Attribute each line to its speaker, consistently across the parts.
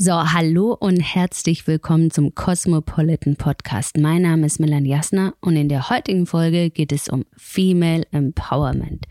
Speaker 1: So, hallo und herzlich willkommen zum Cosmopolitan Podcast. Mein Name ist Melanie Jasner und in der heutigen Folge geht es um Female Empowerment.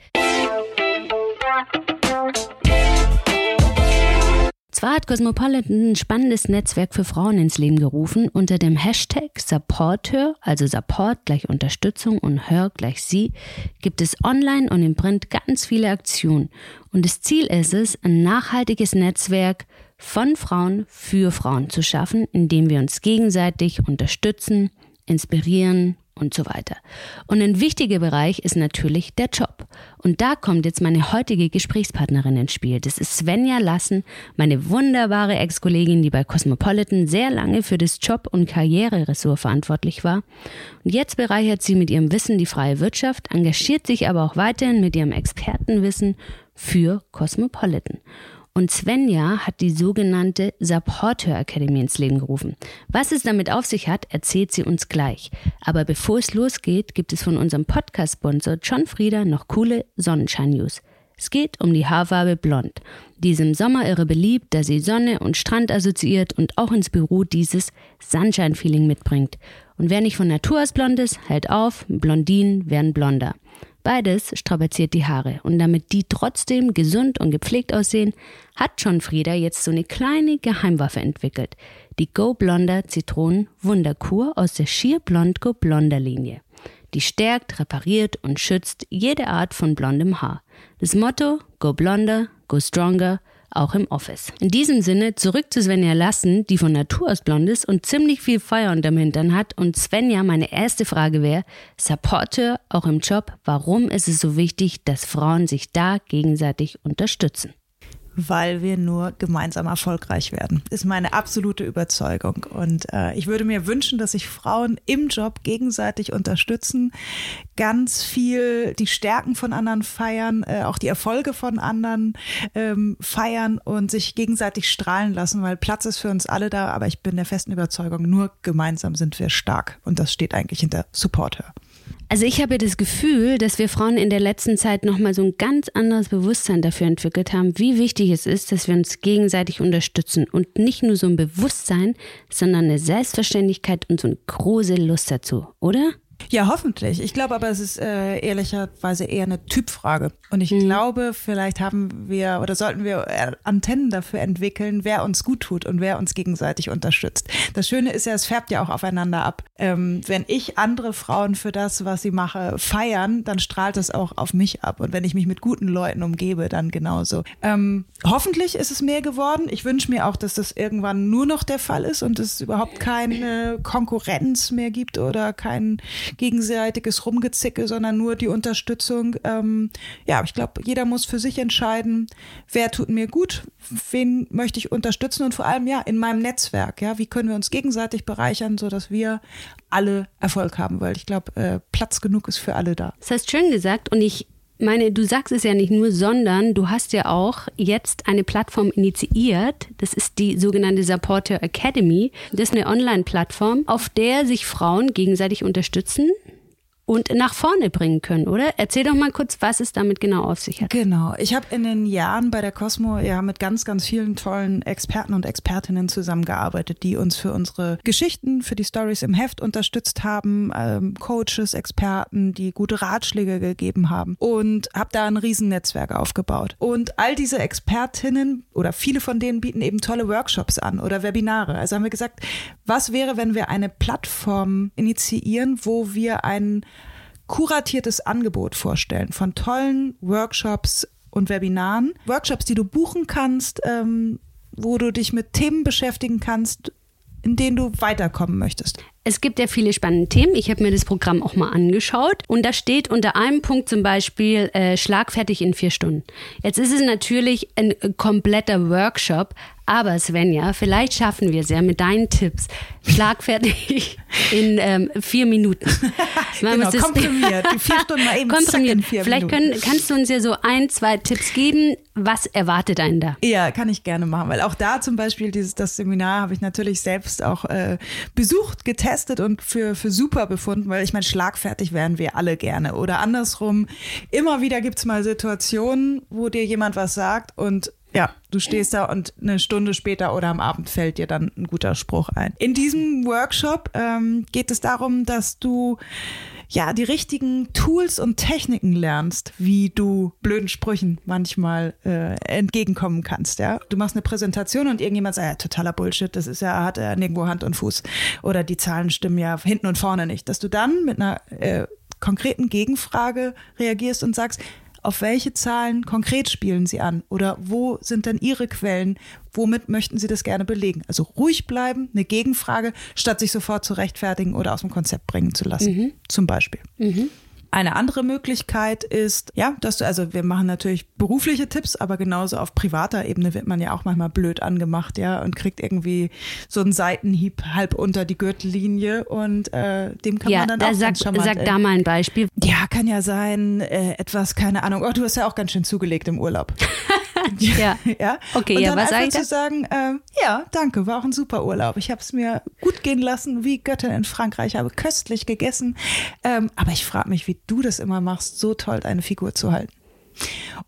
Speaker 1: Zwar hat Cosmopolitan ein spannendes Netzwerk für Frauen ins Leben gerufen unter dem Hashtag Supporter, also Support gleich Unterstützung und Hör gleich Sie, gibt es online und im Print ganz viele Aktionen. Und das Ziel ist es, ein nachhaltiges Netzwerk von Frauen für Frauen zu schaffen, indem wir uns gegenseitig unterstützen, inspirieren und so weiter. Und ein wichtiger Bereich ist natürlich der Job. Und da kommt jetzt meine heutige Gesprächspartnerin ins Spiel. Das ist Svenja Lassen, meine wunderbare Ex-Kollegin, die bei Cosmopolitan sehr lange für das Job- und Karriereressort verantwortlich war. Und jetzt bereichert sie mit ihrem Wissen die freie Wirtschaft, engagiert sich aber auch weiterhin mit ihrem Expertenwissen für Cosmopolitan. Und Svenja hat die sogenannte Supporter Academy ins Leben gerufen. Was es damit auf sich hat, erzählt sie uns gleich. Aber bevor es losgeht, gibt es von unserem Podcast-Sponsor John Frieda noch coole Sonnenschein-News. Es geht um die Haarfarbe Blond. Die ist im Sommer irre beliebt, da sie Sonne und Strand assoziiert und auch ins Büro dieses Sunshine-Feeling mitbringt. Und wer nicht von Natur aus blond ist, hält auf, Blondinen werden blonder. Beides strapaziert die Haare und damit die trotzdem gesund und gepflegt aussehen, hat John Frieda jetzt so eine kleine Geheimwaffe entwickelt. Die Go Blonder Zitronen Wunderkur aus der Sheer Blond Go Blonder Linie. Die stärkt, repariert und schützt jede Art von blondem Haar. Das Motto Go Blonder, Go Stronger – auch im Office. In diesem Sinne zurück zu Svenja Lassen, die von Natur aus blond ist und ziemlich viel Feuer unterm Hintern hat. Und Svenja, meine erste Frage wäre, Supporter auch im Job, warum ist es so wichtig, dass Frauen sich da gegenseitig unterstützen?
Speaker 2: Weil wir nur gemeinsam erfolgreich werden. Ist meine absolute Überzeugung. Und äh, ich würde mir wünschen, dass sich Frauen im Job gegenseitig unterstützen, ganz viel die Stärken von anderen feiern, äh, auch die Erfolge von anderen ähm, feiern und sich gegenseitig strahlen lassen, weil Platz ist für uns alle da. Aber ich bin der festen Überzeugung, nur gemeinsam sind wir stark. Und das steht eigentlich hinter Supporter.
Speaker 1: Also ich habe das Gefühl, dass wir Frauen in der letzten Zeit nochmal so ein ganz anderes Bewusstsein dafür entwickelt haben, wie wichtig es ist, dass wir uns gegenseitig unterstützen und nicht nur so ein Bewusstsein, sondern eine Selbstverständlichkeit und so eine große Lust dazu, oder?
Speaker 2: Ja, hoffentlich. Ich glaube aber, es ist äh, ehrlicherweise eher eine Typfrage. Und ich mhm. glaube, vielleicht haben wir oder sollten wir äh, Antennen dafür entwickeln, wer uns gut tut und wer uns gegenseitig unterstützt. Das Schöne ist ja, es färbt ja auch aufeinander ab. Ähm, wenn ich andere Frauen für das, was sie mache, feiern, dann strahlt es auch auf mich ab. Und wenn ich mich mit guten Leuten umgebe, dann genauso. Ähm, hoffentlich ist es mehr geworden. Ich wünsche mir auch, dass das irgendwann nur noch der Fall ist und es überhaupt keine Konkurrenz mehr gibt oder kein gegenseitiges Rumgezicke, sondern nur die Unterstützung. Ähm, ja, ich glaube, jeder muss für sich entscheiden, wer tut mir gut, wen möchte ich unterstützen und vor allem ja in meinem Netzwerk. Ja, wie können wir uns gegenseitig bereichern, sodass wir alle Erfolg haben, weil ich glaube, äh, Platz genug ist für alle da.
Speaker 1: Das hast schön gesagt und ich meine, du sagst es ja nicht nur, sondern du hast ja auch jetzt eine Plattform initiiert. Das ist die sogenannte Supporter Academy. Das ist eine Online-Plattform, auf der sich Frauen gegenseitig unterstützen und nach vorne bringen können, oder? Erzähl doch mal kurz, was es damit genau auf sich hat.
Speaker 2: Genau. Ich habe in den Jahren bei der Cosmo ja mit ganz, ganz vielen tollen Experten und Expertinnen zusammengearbeitet, die uns für unsere Geschichten, für die Stories im Heft unterstützt haben, ähm, Coaches, Experten, die gute Ratschläge gegeben haben und habe da ein Riesennetzwerk aufgebaut. Und all diese Expertinnen oder viele von denen bieten eben tolle Workshops an oder Webinare. Also haben wir gesagt, was wäre, wenn wir eine Plattform initiieren, wo wir einen kuratiertes Angebot vorstellen von tollen Workshops und Webinaren. Workshops, die du buchen kannst, ähm, wo du dich mit Themen beschäftigen kannst, in denen du weiterkommen möchtest.
Speaker 1: Es gibt ja viele spannende Themen. Ich habe mir das Programm auch mal angeschaut und da steht unter einem Punkt zum Beispiel äh, schlagfertig in vier Stunden. Jetzt ist es natürlich ein kompletter Workshop, aber Svenja, vielleicht schaffen wir es ja mit deinen Tipps schlagfertig in ähm, vier Minuten.
Speaker 2: Genau, komprimiert. Die vier Stunden mal eben
Speaker 1: komprimiert. vielleicht können, kannst du uns ja so ein, zwei Tipps geben. Was erwartet einen da?
Speaker 2: Ja, kann ich gerne machen, weil auch da zum Beispiel dieses das Seminar habe ich natürlich selbst auch äh, besucht, getestet und für, für super befunden, weil ich meine, schlagfertig wären wir alle gerne. Oder andersrum, immer wieder gibt es mal Situationen, wo dir jemand was sagt und Ja, du stehst da und eine Stunde später oder am Abend fällt dir dann ein guter Spruch ein. In diesem Workshop ähm, geht es darum, dass du ja die richtigen Tools und Techniken lernst, wie du blöden Sprüchen manchmal äh, entgegenkommen kannst. Ja, du machst eine Präsentation und irgendjemand sagt, ja, totaler Bullshit, das ist ja hat er nirgendwo Hand und Fuß oder die Zahlen stimmen ja hinten und vorne nicht. Dass du dann mit einer äh, konkreten Gegenfrage reagierst und sagst, auf welche Zahlen konkret spielen Sie an oder wo sind denn Ihre Quellen? Womit möchten Sie das gerne belegen? Also ruhig bleiben, eine Gegenfrage, statt sich sofort zu rechtfertigen oder aus dem Konzept bringen zu lassen, mhm. zum Beispiel. Mhm. Eine andere Möglichkeit ist, ja, dass du, also wir machen natürlich berufliche Tipps, aber genauso auf privater Ebene wird man ja auch manchmal blöd angemacht, ja, und kriegt irgendwie so einen Seitenhieb halb unter die Gürtellinie und äh, dem kann
Speaker 1: ja,
Speaker 2: man dann auch
Speaker 1: sag,
Speaker 2: charmant,
Speaker 1: sag da mal ein Beispiel.
Speaker 2: Ja, kann ja sein, äh, etwas, keine Ahnung, oh, du hast ja auch ganz schön zugelegt im Urlaub.
Speaker 1: ja.
Speaker 2: ja.
Speaker 1: Okay,
Speaker 2: und
Speaker 1: ja,
Speaker 2: dann
Speaker 1: was
Speaker 2: einfach zu sagen, ähm, ja, danke, war auch ein super Urlaub. Ich habe es mir gut gehen lassen, wie Göttin in Frankreich, habe köstlich gegessen. Ähm, aber ich frage mich, wie du das immer machst, so toll eine Figur zu halten.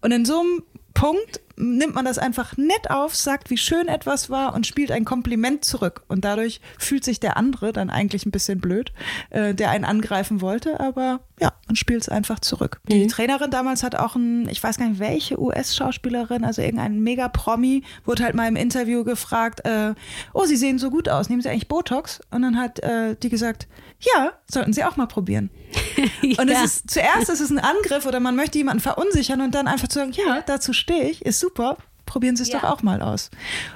Speaker 2: Und in so einem Punkt nimmt man das einfach nett auf, sagt, wie schön etwas war und spielt ein Kompliment zurück. Und dadurch fühlt sich der andere dann eigentlich ein bisschen blöd, äh, der einen angreifen wollte, aber ja, man spielt es einfach zurück. Die Trainerin damals hat auch ein, ich weiß gar nicht welche US-Schauspielerin, also irgendein Mega-Promi, wurde halt mal im Interview gefragt, äh, oh, Sie sehen so gut aus, nehmen Sie eigentlich Botox? Und dann hat äh, die gesagt, ja, sollten Sie auch mal probieren. Und
Speaker 1: Ja.
Speaker 2: es ist zuerst ist es ein Angriff oder man möchte jemanden verunsichern und dann einfach zu sagen, ja, dazu stehe ich, ist super. Probieren Sie es
Speaker 1: Ja.
Speaker 2: doch auch mal aus.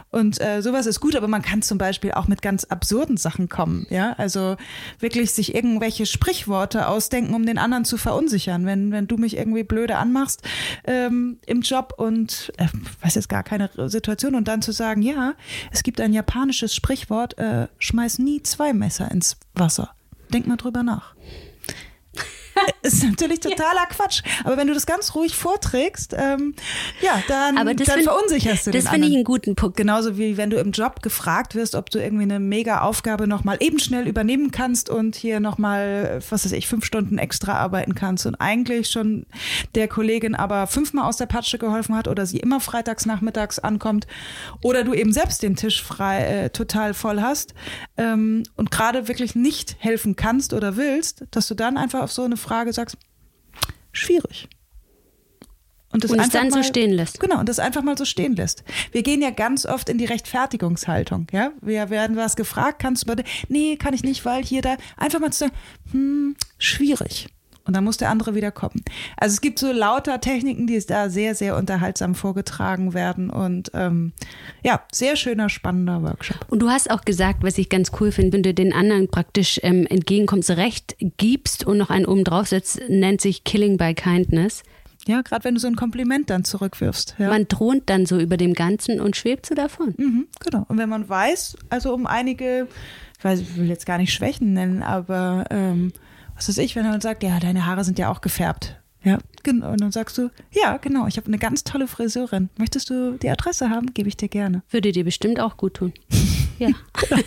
Speaker 2: Und äh, sowas ist gut, aber man kann zum Beispiel auch mit ganz absurden Sachen kommen. Ja, also wirklich sich irgendwelche Sprichworte ausdenken, um den anderen zu verunsichern. Wenn, wenn du mich irgendwie blöde anmachst ähm, im Job und äh, weiß jetzt gar keine Situation und dann zu sagen, ja, es gibt ein japanisches Sprichwort, äh, schmeiß nie zwei Messer ins Wasser. Denk mal drüber nach. Ist natürlich totaler Quatsch. Aber wenn du das ganz ruhig vorträgst, ähm, ja, dann,
Speaker 1: das
Speaker 2: dann
Speaker 1: find-
Speaker 2: verunsicherst du
Speaker 1: Das
Speaker 2: den
Speaker 1: finde ich einen guten Punkt.
Speaker 2: Genauso wie wenn du im Job gefragt wirst, ob du irgendwie eine mega Aufgabe nochmal eben schnell übernehmen kannst und hier nochmal, was weiß ich, fünf Stunden extra arbeiten kannst und eigentlich schon der Kollegin aber fünfmal aus der Patsche geholfen hat oder sie immer freitags nachmittags ankommt oder du eben selbst den Tisch frei äh, total voll hast ähm, und gerade wirklich nicht helfen kannst oder willst, dass du dann einfach auf so eine Frage sagst, schwierig. das
Speaker 1: Und
Speaker 2: einfach
Speaker 1: dann so
Speaker 2: mal-
Speaker 1: stehen lässt.
Speaker 2: Genau, und das einfach mal so stehen lässt. Wir gehen ja ganz oft in die Rechtfertigungshaltung. Ja, wir werden was gefragt, kannst du nee, kann ich nicht, weil hier da einfach mal zu sagen, hm, schwierig. Und dann muss der andere wieder kommen. Also es gibt so lauter Techniken, die da sehr, sehr unterhaltsam vorgetragen werden und ähm, ja, sehr schöner, spannender Workshop.
Speaker 1: Und du hast auch gesagt, was ich ganz cool finde, wenn du den anderen praktisch ähm, entgegenkommst, Recht gibst und noch einen oben drauf setzt, nennt sich Killing by Kindness.
Speaker 2: Ja, gerade wenn du so ein Kompliment dann zurückwirfst. Ja.
Speaker 1: Man thront dann so über dem Ganzen und schwebt so davon.
Speaker 2: Mhm, genau. Und wenn man weiß, also um einige, ich weiß, ich will jetzt gar nicht Schwächen nennen, aber ähm, was weiß ich, wenn man sagt, ja, deine Haare sind ja auch gefärbt. Ja, genau. Und dann sagst du, ja, genau, ich habe eine ganz tolle Friseurin. Möchtest du die Adresse haben? Gebe ich dir gerne.
Speaker 1: Würde dir bestimmt auch gut tun. Ja.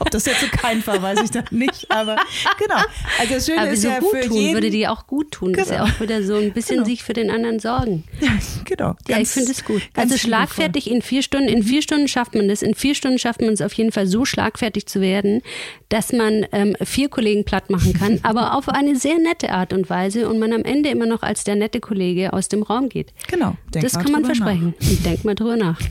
Speaker 2: Ob das jetzt so kein war, weiß ich dann nicht. Aber genau. Also das Schöne
Speaker 1: Aber
Speaker 2: ist
Speaker 1: so
Speaker 2: ja
Speaker 1: gut
Speaker 2: für
Speaker 1: tun
Speaker 2: jeden.
Speaker 1: würde dir auch gut tun. Das ist ja
Speaker 2: Genau.
Speaker 1: auch wieder so ein bisschen
Speaker 2: Genau.
Speaker 1: sich für den anderen sorgen.
Speaker 2: ja, genau.
Speaker 1: Ja,
Speaker 2: Ganz-
Speaker 1: ich finde es gut. Also schlagfertig in vier Stunden. In vier Stunden schafft man das. In vier Stunden schafft man es auf jeden Fall so schlagfertig zu werden, dass man ähm, vier Kollegen platt machen kann, aber auf eine sehr nette Art und Weise und man am Ende immer noch als der nette Kollege aus dem Raum geht.
Speaker 2: Genau. Denk
Speaker 1: das kann man
Speaker 2: nach.
Speaker 1: versprechen. Und denk mal drüber nach.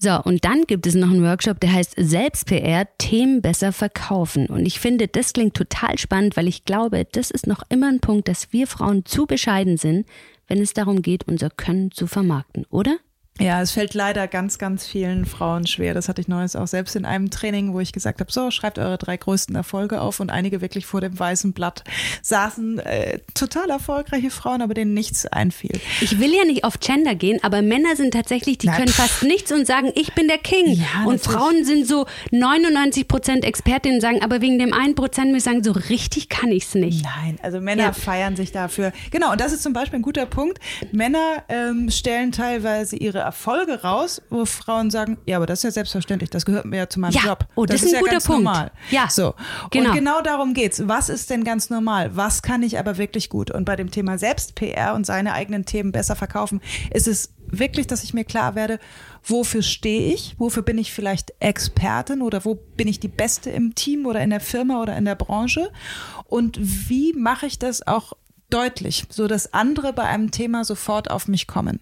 Speaker 1: So, und dann gibt es noch einen Workshop, der heißt Selbst-PR, Themen besser verkaufen. Und ich finde, das klingt total spannend, weil ich glaube, das ist noch immer ein Punkt, dass wir Frauen zu bescheiden sind, wenn es darum geht, unser Können zu vermarkten, oder?
Speaker 2: Ja, es fällt leider ganz, ganz vielen Frauen schwer. Das hatte ich neues auch selbst in einem Training, wo ich gesagt habe, so, schreibt eure drei größten Erfolge auf und einige wirklich vor dem weißen Blatt saßen äh, total erfolgreiche Frauen, aber denen nichts einfiel.
Speaker 1: Ich will ja nicht auf Gender gehen, aber Männer sind tatsächlich, die
Speaker 2: Na,
Speaker 1: können
Speaker 2: pff.
Speaker 1: fast nichts und sagen, ich bin der King.
Speaker 2: Ja,
Speaker 1: und
Speaker 2: natürlich.
Speaker 1: Frauen sind so 99 Prozent Expertinnen, sagen, aber wegen dem einen Prozent ich sagen, so richtig kann ich's nicht.
Speaker 2: Nein, also Männer
Speaker 1: Ja.
Speaker 2: feiern sich dafür. Genau, und das ist zum Beispiel ein guter Punkt. Männer ähm, stellen teilweise ihre Erfolge raus, wo Frauen sagen, ja, aber das ist ja selbstverständlich, das gehört mir ja zu meinem
Speaker 1: Ja,
Speaker 2: Job.
Speaker 1: oh, das ist ein
Speaker 2: ja
Speaker 1: guter
Speaker 2: ganz
Speaker 1: Punkt.
Speaker 2: normal.
Speaker 1: Ja,
Speaker 2: so.
Speaker 1: genau.
Speaker 2: Und genau darum geht's. Was ist denn ganz normal? Was kann ich aber wirklich gut? Und bei dem Thema Selbst-PR und seine eigenen Themen besser verkaufen, ist es wirklich, dass ich mir klar werde, wofür stehe ich, wofür bin ich vielleicht Expertin oder wo bin ich die Beste im Team oder in der Firma oder in der Branche und wie mache ich das auch deutlich, so dass andere bei einem Thema sofort auf mich kommen.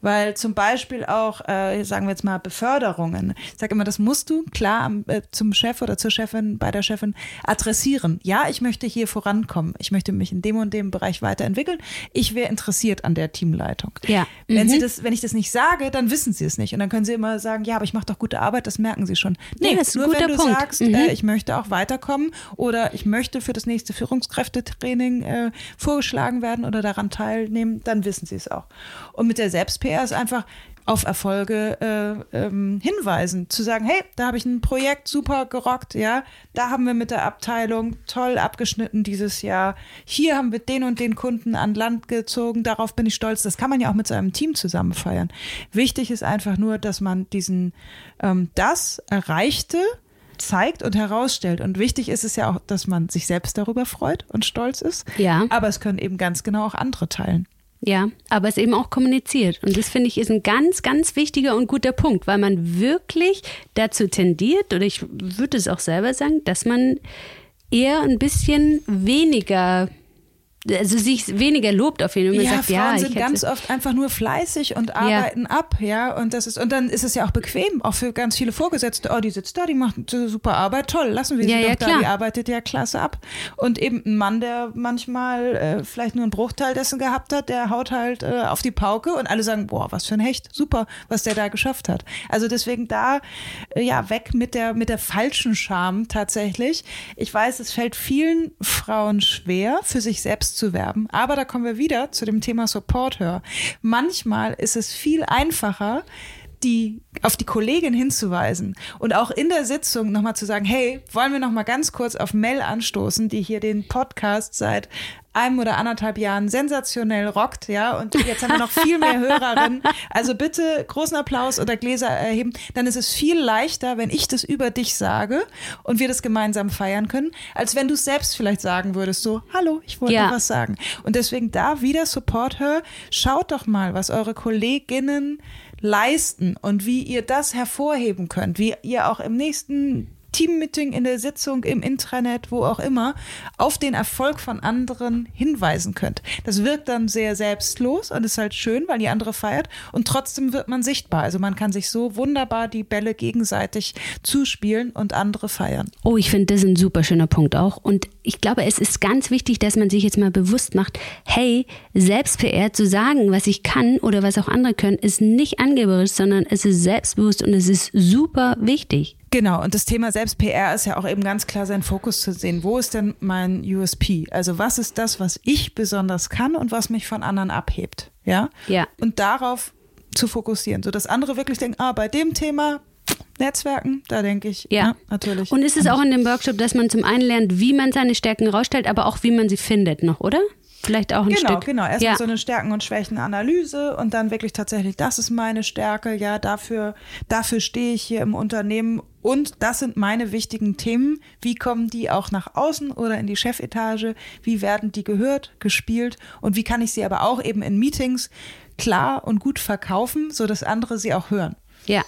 Speaker 2: Weil zum Beispiel auch, äh, sagen wir jetzt mal, Beförderungen. Ich sage immer, das musst du klar äh, zum Chef oder zur Chefin, bei der Chefin adressieren. Ja, ich möchte hier vorankommen. Ich möchte mich in dem und dem Bereich weiterentwickeln. Ich wäre interessiert an der Teamleitung.
Speaker 1: Ja.
Speaker 2: Mhm. Wenn sie
Speaker 1: Mhm.
Speaker 2: das, wenn ich das nicht sage, dann wissen sie es nicht. Und dann können sie immer sagen, ja, aber ich mache doch gute Arbeit, das merken sie schon. Nee,
Speaker 1: Ja, das ist ein
Speaker 2: nur wenn
Speaker 1: guter
Speaker 2: du
Speaker 1: Punkt.
Speaker 2: sagst,
Speaker 1: Mhm.
Speaker 2: äh, ich möchte auch weiterkommen oder ich möchte für das nächste Führungskräftetraining äh, vorgeschlagen werden oder daran teilnehmen, dann wissen sie es auch. Und mit der Selbst-PR ist einfach auf Erfolge äh, ähm, hinweisen, zu sagen, hey, da habe ich ein Projekt super gerockt, ja, da haben wir mit der Abteilung toll abgeschnitten dieses Jahr, hier haben wir den und den Kunden an Land gezogen, darauf bin ich stolz, das kann man ja auch mit seinem Team zusammen feiern. Wichtig ist einfach nur, dass man diesen, ähm, das Erreichte zeigt und herausstellt. Und wichtig ist es ja auch, dass man sich selbst darüber freut und stolz ist.
Speaker 1: Ja.
Speaker 2: Aber es können eben ganz genau auch andere teilen.
Speaker 1: Ja, aber es eben auch kommuniziert. Und das finde ich ist ein ganz, ganz wichtiger und guter Punkt, weil man wirklich dazu tendiert, oder ich würde es auch selber sagen, dass man eher ein bisschen weniger, also sich weniger lobt auf jeden Fall.
Speaker 2: Ja,
Speaker 1: sagt,
Speaker 2: Frauen
Speaker 1: ja,
Speaker 2: sind ganz oft einfach nur fleißig und arbeiten ab, ja, und das ist und dann ist es ja auch bequem, auch für ganz viele Vorgesetzte. Oh, die sitzt da, die macht super Arbeit, toll, lassen wir sie
Speaker 1: Ja,
Speaker 2: doch
Speaker 1: ja,
Speaker 2: da,
Speaker 1: klar.
Speaker 2: die arbeitet ja klasse ab. Und eben ein Mann, der manchmal äh, vielleicht nur einen Bruchteil dessen gehabt hat, der haut halt äh, auf die Pauke und alle sagen, boah, was für ein Hecht, super, was der da geschafft hat. Also deswegen da äh, ja weg mit der mit der falschen Scham tatsächlich. Ich weiß, es fällt vielen Frauen schwer, für sich selbst zu werben, aber da kommen wir wieder zu dem Thema Support Her. Manchmal ist es viel einfacher, die auf die Kollegin hinzuweisen und auch in der Sitzung nochmal zu sagen, hey, wollen wir nochmal ganz kurz auf Mel anstoßen, die hier den Podcast seit einem oder anderthalb Jahren sensationell rockt, ja, und jetzt haben wir noch viel mehr Hörerinnen. Also bitte großen Applaus oder Gläser erheben. Dann ist es viel leichter, wenn ich das über dich sage und wir das gemeinsam feiern können, als wenn du es selbst vielleicht sagen würdest, so, hallo, ich wollte
Speaker 1: Ja.
Speaker 2: was sagen. Und deswegen da wieder Support Her. Schaut doch mal, was eure Kolleginnen leisten und wie ihr das hervorheben könnt, wie ihr auch im nächsten Teammeeting, in der Sitzung, im Intranet, wo auch immer, auf den Erfolg von anderen hinweisen könnt. Das wirkt dann sehr selbstlos und ist halt schön, weil die andere feiert und trotzdem wird man sichtbar. Also man kann sich so wunderbar die Bälle gegenseitig zuspielen und andere feiern.
Speaker 1: Oh, ich finde das ein super schöner Punkt auch. Und ich glaube, es ist ganz wichtig, dass man sich jetzt mal bewusst macht, hey, Selbst-PR zu sagen, was ich kann oder was auch andere können, ist nicht angeberisch, sondern es ist selbstbewusst und es ist super wichtig.
Speaker 2: Genau, und das Thema Selbst-PR ist ja auch eben ganz klar sein Fokus zu sehen. Wo ist denn mein USP? Also was ist das, was ich besonders kann und was mich von anderen abhebt? Ja?
Speaker 1: Ja.
Speaker 2: Und darauf zu fokussieren, sodass andere wirklich denken, ah, bei dem Thema Netzwerken, da denke ich,
Speaker 1: Ja.
Speaker 2: natürlich.
Speaker 1: Und ist es auch in dem Workshop, dass man zum einen lernt, wie man seine Stärken rausstellt, aber auch wie man sie findet noch, oder? Vielleicht auch ein
Speaker 2: Genau,
Speaker 1: Stück.
Speaker 2: genau. Erstmal
Speaker 1: ja.
Speaker 2: so eine Stärken- und Schwächenanalyse und dann wirklich tatsächlich, das ist meine Stärke, ja, dafür, dafür stehe ich hier im Unternehmen und das sind meine wichtigen Themen. Wie kommen die auch nach außen oder in die Chefetage? Wie werden die gehört, gespielt und wie kann ich sie aber auch eben in Meetings klar und gut verkaufen, sodass andere sie auch hören?
Speaker 1: Ja,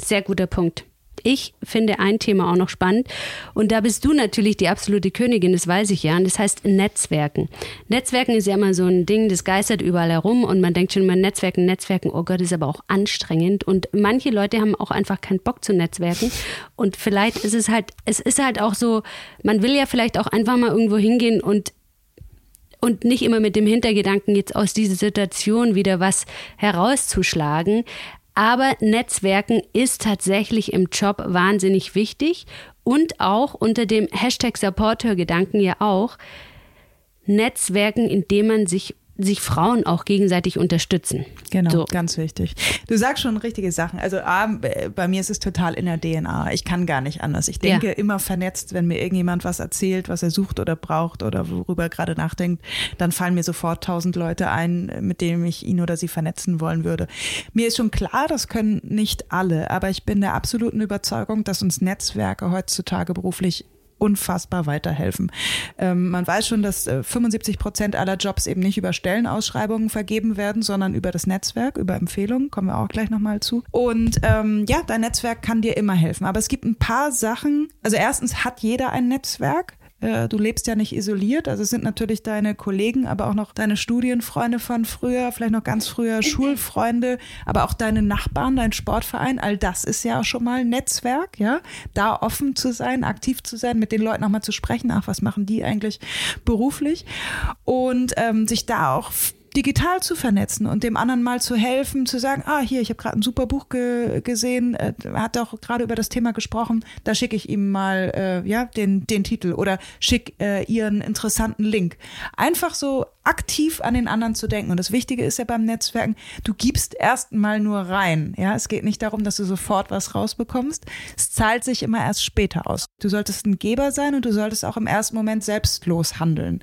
Speaker 1: sehr guter Punkt. Ich finde ein Thema auch noch spannend und da bist du natürlich die absolute Königin, das weiß ich ja, und das heißt Netzwerken. Netzwerken ist ja immer so ein Ding, das geistert überall herum und man denkt schon immer Netzwerken, Netzwerken, oh Gott, ist aber auch anstrengend und manche Leute haben auch einfach keinen Bock zu netzwerken und vielleicht ist es halt, es ist halt auch so, man will ja vielleicht auch einfach mal irgendwo hingehen und und nicht immer mit dem Hintergedanken, jetzt aus dieser Situation wieder was herauszuschlagen. Aber Netzwerken ist tatsächlich im Job wahnsinnig wichtig und auch unter dem Hashtag Supporter-Gedanken ja auch Netzwerken, indem man sich sich Frauen auch gegenseitig unterstützen.
Speaker 2: Genau,
Speaker 1: So.
Speaker 2: ganz wichtig. Du sagst schon richtige Sachen. Also A, bei mir ist es total in der DNA. Ich kann gar nicht anders. Ich denke
Speaker 1: Ja.
Speaker 2: immer vernetzt, wenn mir irgendjemand was erzählt, was er sucht oder braucht oder worüber er gerade nachdenkt, dann fallen mir sofort tausend Leute ein, mit denen ich ihn oder sie vernetzen wollen würde. Mir ist schon klar, das können nicht alle, aber ich bin der absoluten Überzeugung, dass uns Netzwerke heutzutage beruflich unfassbar weiterhelfen. Ähm, man weiß schon, dass äh, 75 Prozent aller Jobs eben nicht über Stellenausschreibungen vergeben werden, sondern über das Netzwerk, über Empfehlungen, kommen wir auch gleich nochmal zu. Und ähm, ja, dein Netzwerk kann dir immer helfen. Aber es gibt ein paar Sachen, also erstens hat jeder ein Netzwerk. Äh, du lebst ja nicht isoliert. Also es sind natürlich deine Kollegen, aber auch noch deine Studienfreunde von früher, vielleicht noch ganz früher Schulfreunde, aber auch deine Nachbarn, dein Sportverein. All das ist ja auch schon mal Netzwerk, ja. Da offen zu sein, aktiv zu sein, mit den Leuten auch mal zu sprechen. Ach, was machen die eigentlich beruflich? Und ähm, sich da auch digital zu vernetzen und dem anderen mal zu helfen, zu sagen, ah, hier, ich habe gerade ein super Buch ge gesehen, äh, hat auch gerade über das Thema gesprochen, da schicke ich ihm mal äh, ja den, den Titel oder schick äh, ihr einen interessanten Link. Einfach so aktiv an den anderen zu denken. Und das Wichtige ist ja beim Netzwerken, du gibst erst mal nur rein. Ja, es geht nicht darum, dass du sofort was rausbekommst. Es zahlt sich immer erst später aus. Du solltest ein Geber sein und du solltest auch im ersten Moment selbstlos handeln.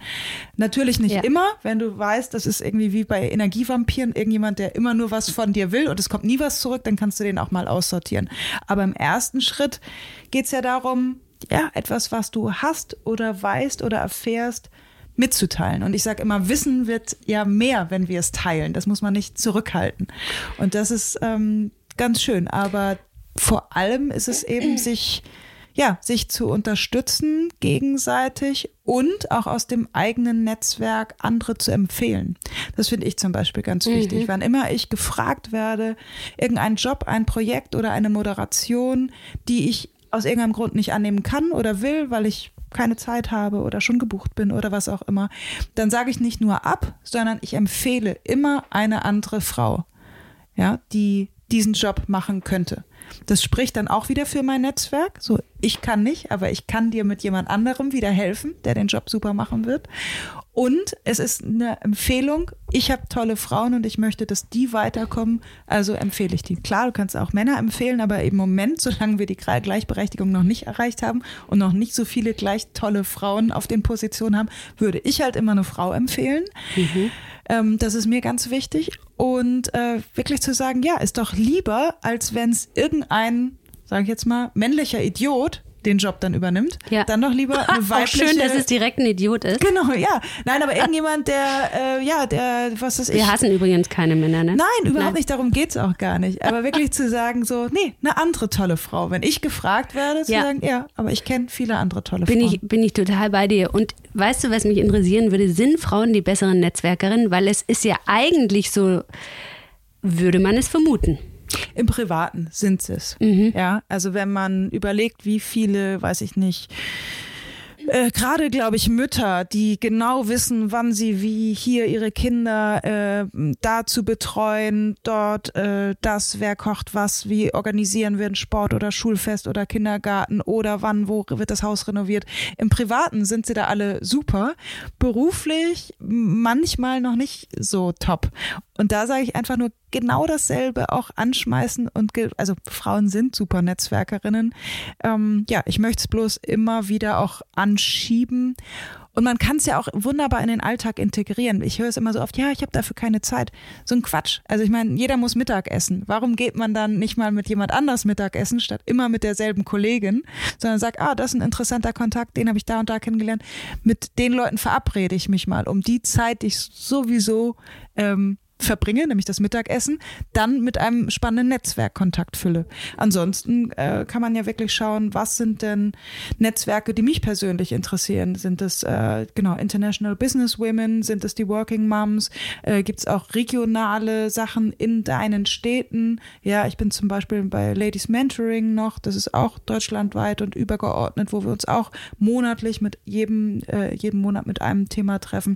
Speaker 2: Natürlich nicht ja. immer, wenn du weißt, das ist irgendwie wie bei Energievampiren, irgendjemand, der immer nur was von dir will und es kommt nie was zurück, dann kannst du den auch mal aussortieren. Aber im ersten Schritt geht es ja darum, ja, etwas, was du hast oder weißt oder erfährst, mitzuteilen. Und ich sage immer, Wissen wird ja mehr, wenn wir es teilen. Das muss man nicht zurückhalten. Und das ist ähm, ganz schön. Aber vor allem ist es eben, sich, ja, sich zu unterstützen gegenseitig und auch aus dem eigenen Netzwerk andere zu empfehlen. Das finde ich zum Beispiel ganz mhm. wichtig. Wann immer ich gefragt werde, irgendein Job, ein Projekt oder eine Moderation, die ich aus irgendeinem Grund nicht annehmen kann oder will, weil ich keine Zeit habe oder schon gebucht bin oder was auch immer, dann sage ich nicht nur ab, sondern ich empfehle immer eine andere Frau, ja, die diesen Job machen könnte. Das spricht dann auch wieder für mein Netzwerk. So, ich kann nicht, aber ich kann dir mit jemand anderem wieder helfen, der den Job super machen wird. Und es ist eine Empfehlung. Ich habe tolle Frauen und ich möchte, dass die weiterkommen. Also empfehle ich die. Klar, du kannst auch Männer empfehlen, aber im Moment, solange wir die Gleichberechtigung noch nicht erreicht haben und noch nicht so viele gleich tolle Frauen auf den Positionen haben, würde ich halt immer eine Frau empfehlen. Mhm. Ähm, das ist mir ganz wichtig. Und äh, wirklich zu sagen, ja, ist doch lieber, als wenn es irgendein, sage ich jetzt mal, männlicher Idiot den Job dann übernimmt, ja. dann doch lieber eine weibliche.
Speaker 1: Auch schön, dass es direkt ein Idiot ist.
Speaker 2: Genau, ja. Nein, aber irgendjemand, der, äh, ja, der, was ist
Speaker 1: ich. Wir hassen übrigens keine Männer, ne?
Speaker 2: Nein, überhaupt Nein. nicht. Darum geht's auch gar nicht. Aber wirklich zu sagen, so, nee, eine andere tolle Frau. Wenn ich gefragt werde, zu ja. sagen, ja, aber ich kenne viele andere tolle
Speaker 1: bin
Speaker 2: Frauen.
Speaker 1: Ich, bin ich total bei dir. Und weißt du, was mich interessieren würde? Sind Frauen die besseren Netzwerkerinnen? Weil es ist ja eigentlich so, würde man es vermuten.
Speaker 2: Im Privaten sind es. Mhm. Ja, also wenn man überlegt, wie viele, weiß ich nicht, äh, gerade, glaube ich, Mütter, die genau wissen, wann sie wie hier ihre Kinder äh, da zu betreuen, dort äh, das, wer kocht was, wie organisieren wir ein Sport oder Schulfest oder Kindergarten oder wann, wo wird das Haus renoviert. Im Privaten sind sie da alle super. Beruflich manchmal noch nicht so top. Und da sage ich einfach nur genau dasselbe auch anschmeißen und also Frauen sind super Netzwerkerinnen. Ähm, ja, ich möchte es bloß immer wieder auch anschieben. Und man kann es ja auch wunderbar in den Alltag integrieren. Ich höre es immer so oft, ja, ich habe dafür keine Zeit. So ein Quatsch. Also ich meine, jeder muss Mittag essen. Warum geht man dann nicht mal mit jemand anders Mittagessen, statt immer mit derselben Kollegin, sondern sagt, ah, das ist ein interessanter Kontakt, den habe ich da und da kennengelernt. Mit den Leuten verabrede ich mich mal, um die Zeit, die ich sowieso ähm, verbringe, nämlich das Mittagessen, dann mit einem spannenden Netzwerkkontakt fülle. Ansonsten äh, kann man ja wirklich schauen, was sind denn Netzwerke, die mich persönlich interessieren? Sind es äh, genau International Business Women? Sind es die Working Moms? Äh, Gibt es auch regionale Sachen in deinen Städten? Ja, ich bin zum Beispiel bei Ladies Mentoring noch. Das ist auch deutschlandweit und übergeordnet, wo wir uns auch monatlich mit jedem äh, jeden Monat mit einem Thema treffen.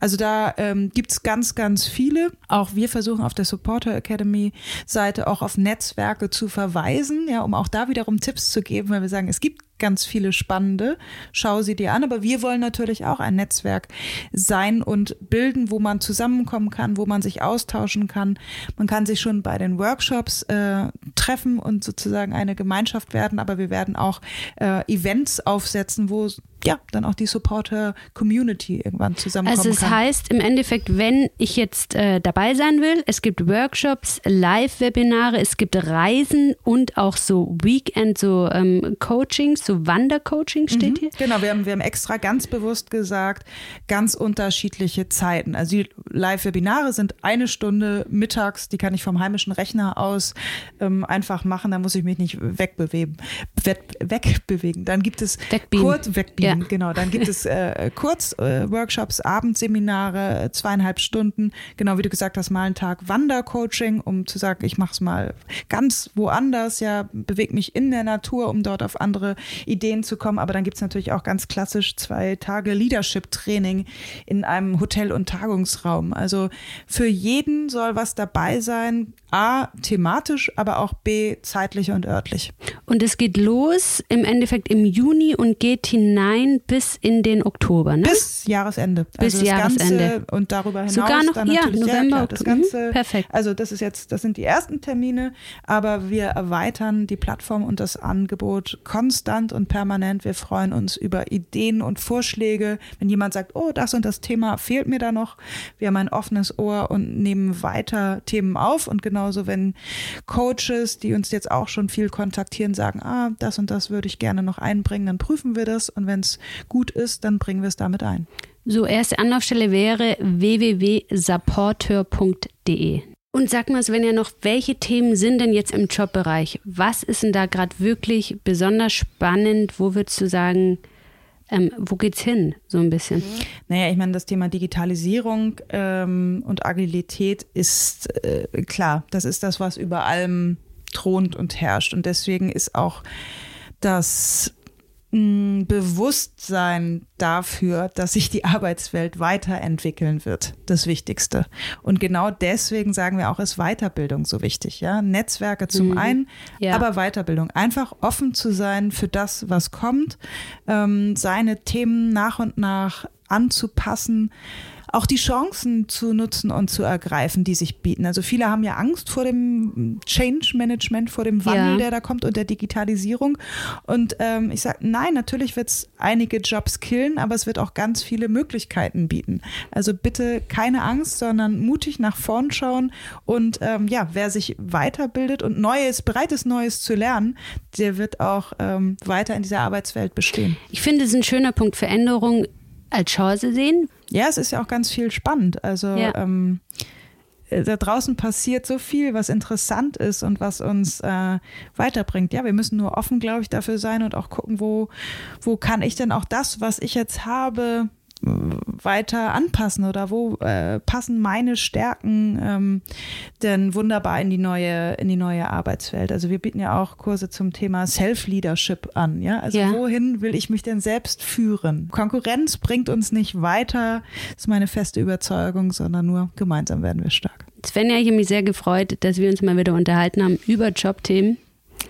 Speaker 2: Also da ähm, gibt es ganz, ganz viele. Auch wir versuchen auf der Supporter Academy Seite auch auf Netzwerke zu verweisen, ja, um auch da wiederum Tipps zu geben, weil wir sagen, es gibt ganz viele spannende. Schau sie dir an. Aber wir wollen natürlich auch ein Netzwerk sein und bilden, wo man zusammenkommen kann, wo man sich austauschen kann. Man kann sich schon bei den Workshops äh, treffen und sozusagen eine Gemeinschaft werden. Aber wir werden auch äh, Events aufsetzen, wo ja, dann auch die Supporter-Community irgendwann zusammenkommen
Speaker 1: Also es
Speaker 2: kann.
Speaker 1: heißt im Endeffekt, wenn ich jetzt äh, dabei sein will, es gibt Workshops, Live-Webinare, es gibt Reisen und auch so Weekend, so ähm, Coachings, so Wandercoaching steht
Speaker 2: Mhm.
Speaker 1: hier.
Speaker 2: Genau, wir haben, wir haben extra ganz bewusst gesagt, ganz unterschiedliche Zeiten. Also die Live-Webinare sind eine Stunde mittags, die kann ich vom heimischen Rechner aus ähm, einfach machen, da muss ich mich nicht wegbewegen. Weg, wegbewegen. Dann gibt es
Speaker 1: Wegbeamen.
Speaker 2: kurz wegbeamen,
Speaker 1: Ja.
Speaker 2: genau. Dann gibt es äh, Kurzworkshops, Abendseminare, äh, zweieinhalb Stunden, genau wie du gesagt hast, mal einen Tag Wandercoaching, um zu sagen, ich mache es mal ganz woanders, ja, bewege mich in der Natur, um dort auf andere Ideen zu kommen. Aber dann gibt es natürlich auch ganz klassisch zwei Tage Leadership-Training in einem Hotel- und Tagungsraum. Also für jeden soll was dabei sein, A, thematisch, aber auch B, zeitlich und örtlich.
Speaker 1: Und es geht los im Endeffekt im Juni und geht hinein bis in den Oktober, ne?
Speaker 2: Bis Jahresende.
Speaker 1: Bis
Speaker 2: also das
Speaker 1: Jahresende.
Speaker 2: Ganze und darüber hinaus
Speaker 1: Sogar noch-
Speaker 2: dann
Speaker 1: ja, November,
Speaker 2: klar, das
Speaker 1: Oktober. Mhm,
Speaker 2: Ganze.
Speaker 1: perfekt.
Speaker 2: Also das ist jetzt, das sind die ersten Termine, aber wir erweitern die Plattform und das Angebot konstant und permanent. Wir freuen uns über Ideen und Vorschläge. Wenn jemand sagt, oh, das und das Thema fehlt mir da noch, wir haben ein offenes Ohr und nehmen weiter Themen auf. Und genauso, wenn Coaches, die uns jetzt auch schon viel kontaktieren, sagen, ah, das und das würde ich gerne noch einbringen, dann prüfen wir das. Und wenn es gut ist, dann bringen wir es damit ein.
Speaker 1: So, erste Anlaufstelle wäre www.supporteur.de. Und sag mal, Svenja, noch, welche Themen sind denn jetzt im Jobbereich? Was ist denn da gerade wirklich besonders spannend? Wo würdest du sagen, ähm, wo geht's hin, so ein bisschen?
Speaker 2: Naja, ich meine, das Thema Digitalisierung ähm, und Agilität ist äh, klar, das ist das, was über allem thront und herrscht. Und deswegen ist auch das Bewusstsein dafür, dass sich die Arbeitswelt weiterentwickeln wird, das Wichtigste. Und genau deswegen sagen wir auch, ist Weiterbildung so wichtig. Ja? Netzwerke zum einen,
Speaker 1: Ja.
Speaker 2: aber Weiterbildung. Einfach offen zu sein für das, was kommt, ähm, seine Themen nach und nach anzupassen, auch die Chancen zu nutzen und zu ergreifen, die sich bieten. Also viele haben ja Angst vor dem Change Management, vor dem Wandel,
Speaker 1: Ja.
Speaker 2: der da kommt und der Digitalisierung. Und ähm, ich sage, nein, natürlich wird es einige Jobs killen, aber es wird auch ganz viele Möglichkeiten bieten. Also bitte keine Angst, sondern mutig nach vorn schauen und ähm, ja, wer sich weiterbildet und Neues, bereit ist, Neues zu lernen, der wird auch ähm, weiter in dieser Arbeitswelt bestehen.
Speaker 1: Ich finde es ein schöner Punkt, Veränderung als Chance sehen.
Speaker 2: Ja, es ist ja auch ganz viel spannend. Also
Speaker 1: Ja.
Speaker 2: ähm, äh, da draußen passiert so viel, was interessant ist und was uns äh, weiterbringt. Ja, wir müssen nur offen, glaube ich, dafür sein und auch gucken, wo, wo kann ich denn auch das, was ich jetzt habe, weiter anpassen oder wo äh, passen meine Stärken ähm, denn wunderbar in die neue in die neue Arbeitswelt. Also wir bieten ja auch Kurse zum Thema Self-Leadership an, ja? Also
Speaker 1: Ja.
Speaker 2: wohin will ich mich denn selbst führen? Konkurrenz bringt uns nicht weiter, ist meine feste Überzeugung, sondern nur gemeinsam werden wir stark.
Speaker 1: Svenja, ich habe mich sehr gefreut, dass wir uns mal wieder unterhalten haben über Jobthemen.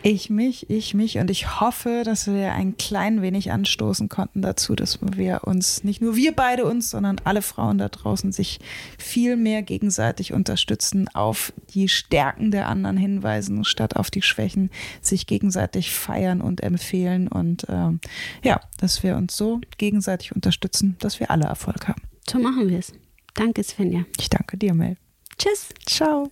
Speaker 2: Ich mich, ich mich und ich hoffe, dass wir ein klein wenig anstoßen konnten dazu, dass wir uns, nicht nur wir beide uns, sondern alle Frauen da draußen sich viel mehr gegenseitig unterstützen, auf die Stärken der anderen hinweisen, statt auf die Schwächen, sich gegenseitig feiern und empfehlen und ähm, ja, dass wir uns so gegenseitig unterstützen, dass wir alle Erfolg haben.
Speaker 1: So machen wir es. Danke, Svenja.
Speaker 2: Ich danke dir, Mel.
Speaker 1: Tschüss.
Speaker 2: Ciao.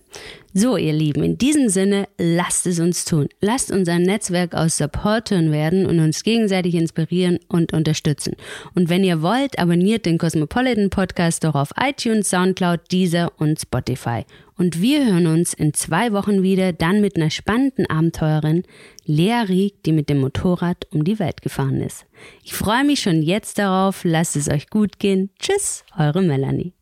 Speaker 1: So, ihr Lieben, in diesem Sinne, lasst es uns tun. Lasst unser Netzwerk aus Supportern werden und uns gegenseitig inspirieren und unterstützen. Und wenn ihr wollt, abonniert den Cosmopolitan Podcast doch auf iTunes, Soundcloud, Deezer und Spotify. Und wir hören uns in zwei Wochen wieder, dann mit einer spannenden Abenteurerin, Lea Rieck, die mit dem Motorrad um die Welt gefahren ist. Ich freue mich schon jetzt darauf. Lasst es euch gut gehen. Tschüss, eure Melanie.